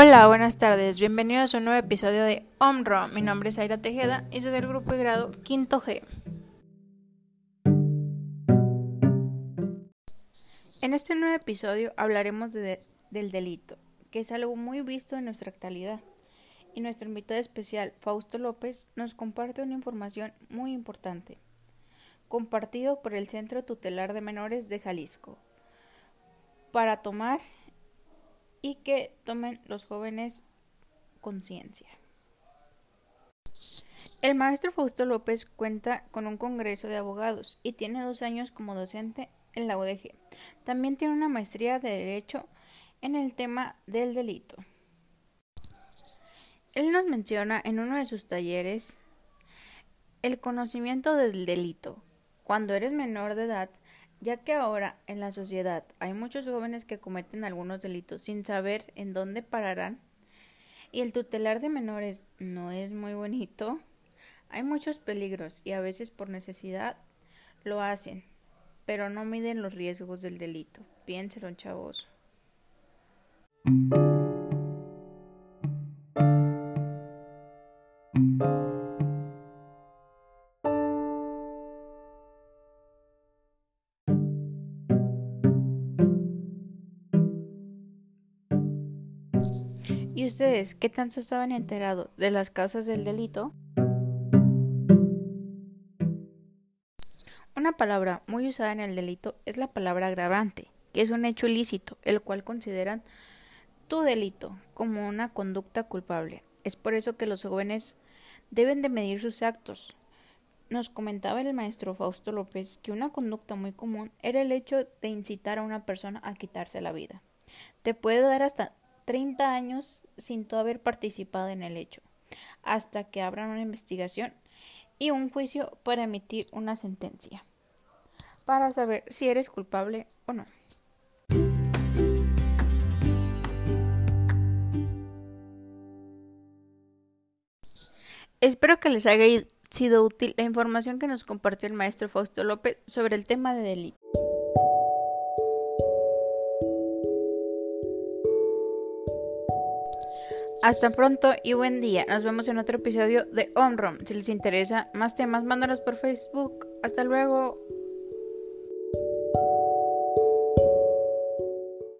Hola, buenas tardes. Bienvenidos a un nuevo episodio de OMRO. Mi nombre es Aira Tejeda y soy del grupo de grado Quinto G. En este nuevo episodio hablaremos del delito, que es algo muy visto en nuestra actualidad. Y nuestro invitado especial, Fausto López, nos comparte una información muy importante, compartido por el Centro Tutelar de Menores de Jalisco, para tomar y que tomen los jóvenes conciencia. El maestro Fausto López cuenta con un congreso de abogados y tiene dos años como docente en la UDG. También tiene una maestría de Derecho en el tema del delito. Él nos menciona en uno de sus talleres el conocimiento del delito. Cuando eres menor de edad, ya que ahora en la sociedad hay muchos jóvenes que cometen algunos delitos sin saber en dónde pararán y el tutelar de menores no es muy bonito, hay muchos peligros y a veces por necesidad lo hacen, pero no miden los riesgos del delito. Piénselo, chavos. ¿Y ustedes qué tanto estaban enterados de las causas del delito? Una palabra muy usada en el delito es la palabra agravante, que es un hecho ilícito, el cual consideran tu delito como una conducta culpable. Es por eso que los jóvenes deben de medir sus actos. Nos comentaba el maestro Fausto López que una conducta muy común era el hecho de incitar a una persona a quitarse la vida. Te puede dar hasta 30 años sin tú haber participado en el hecho, hasta que abran una investigación y un juicio para emitir una sentencia, para saber si eres culpable o no. Espero que les haya sido útil la información que nos compartió el maestro Fausto López sobre el tema de delito. Hasta pronto y buen día. Nos vemos en otro episodio de OMROM. Si les interesa más temas, mándalos por Facebook. Hasta luego.